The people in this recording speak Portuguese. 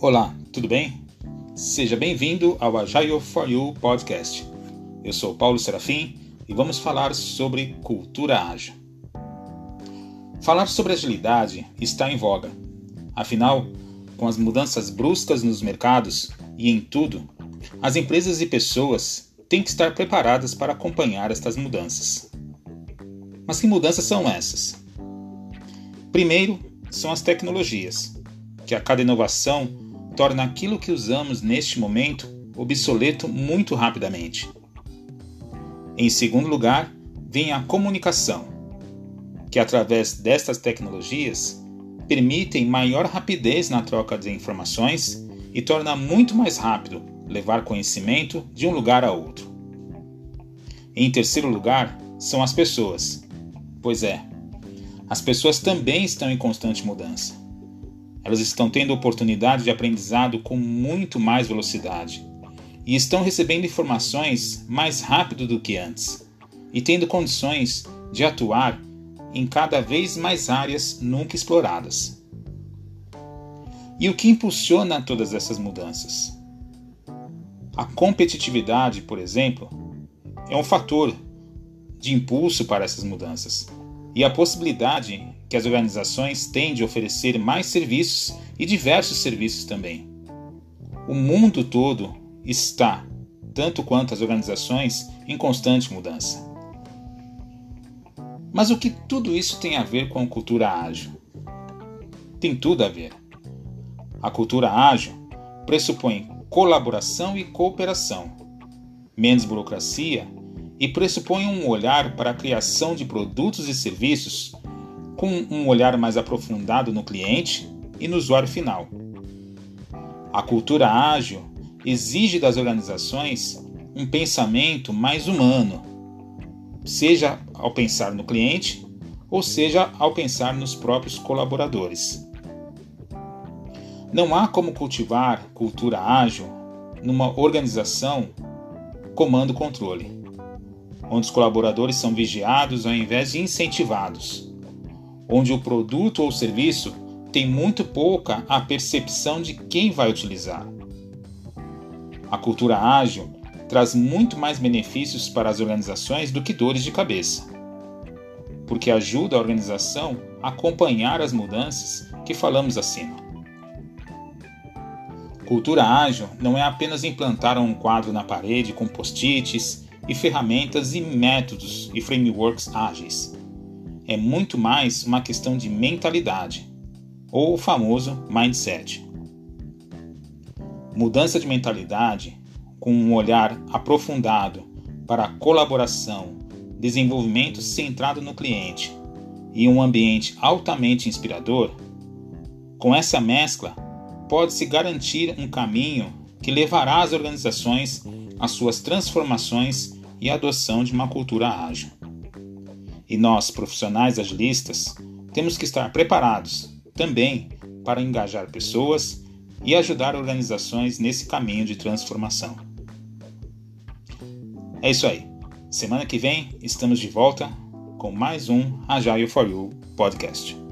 Olá, tudo bem? Seja bem-vindo ao Agile for You podcast. Eu sou Paulo Serafim e vamos falar sobre cultura ágil. Falar sobre agilidade está em voga. Afinal, com as mudanças bruscas nos mercados e em tudo, as empresas e pessoas têm que estar preparadas para acompanhar estas mudanças. Mas que mudanças são essas? Primeiro, são as tecnologias, que a cada inovação torna aquilo que usamos neste momento obsoleto muito rapidamente. Em segundo lugar, vem a comunicação, que através destas tecnologias permitem maior rapidez na troca de informações e torna muito mais rápido levar conhecimento de um lugar a outro. Em terceiro lugar, são as pessoas. Pois é, as pessoas também estão em constante mudança. Elas estão tendo oportunidade de aprendizado com muito mais velocidade e estão recebendo informações mais rápido do que antes e tendo condições de atuar em cada vez mais áreas nunca exploradas. E o que impulsiona todas essas mudanças? A competitividade, por exemplo, é um fator de impulso para essas mudanças e a possibilidade que as organizações têm de oferecer mais serviços e diversos serviços também. O mundo todo está, tanto quanto as organizações, em constante mudança. Mas o que tudo isso tem a ver com a cultura ágil? Tem tudo a ver. A cultura ágil pressupõe colaboração e cooperação, menos burocracia e pressupõe um olhar para a criação de produtos e serviços com um olhar mais aprofundado no cliente e no usuário final. A cultura ágil exige das organizações um pensamento mais humano, seja ao pensar no cliente ou seja ao pensar nos próprios colaboradores. Não há como cultivar cultura ágil numa organização comando-controle onde os colaboradores são vigiados ao invés de incentivados, onde o produto ou serviço tem muito pouca a percepção de quem vai utilizar. A cultura ágil traz muito mais benefícios para as organizações do que dores de cabeça, porque ajuda a organização a acompanhar as mudanças que falamos acima. Cultura ágil não é apenas implantar um quadro na parede com post-its e ferramentas e métodos e frameworks ágeis. É muito mais uma questão de mentalidade, ou o famoso mindset. Mudança de mentalidade com um olhar aprofundado para a colaboração, desenvolvimento centrado no cliente e um ambiente altamente inspirador, com essa mescla pode-se garantir um caminho que levará as organizações às suas transformações e adoção de uma cultura ágil. E nós, profissionais agilistas, temos que estar preparados também para engajar pessoas e ajudar organizações nesse caminho de transformação. É isso aí. Semana que vem estamos de volta com mais um Agile for You podcast.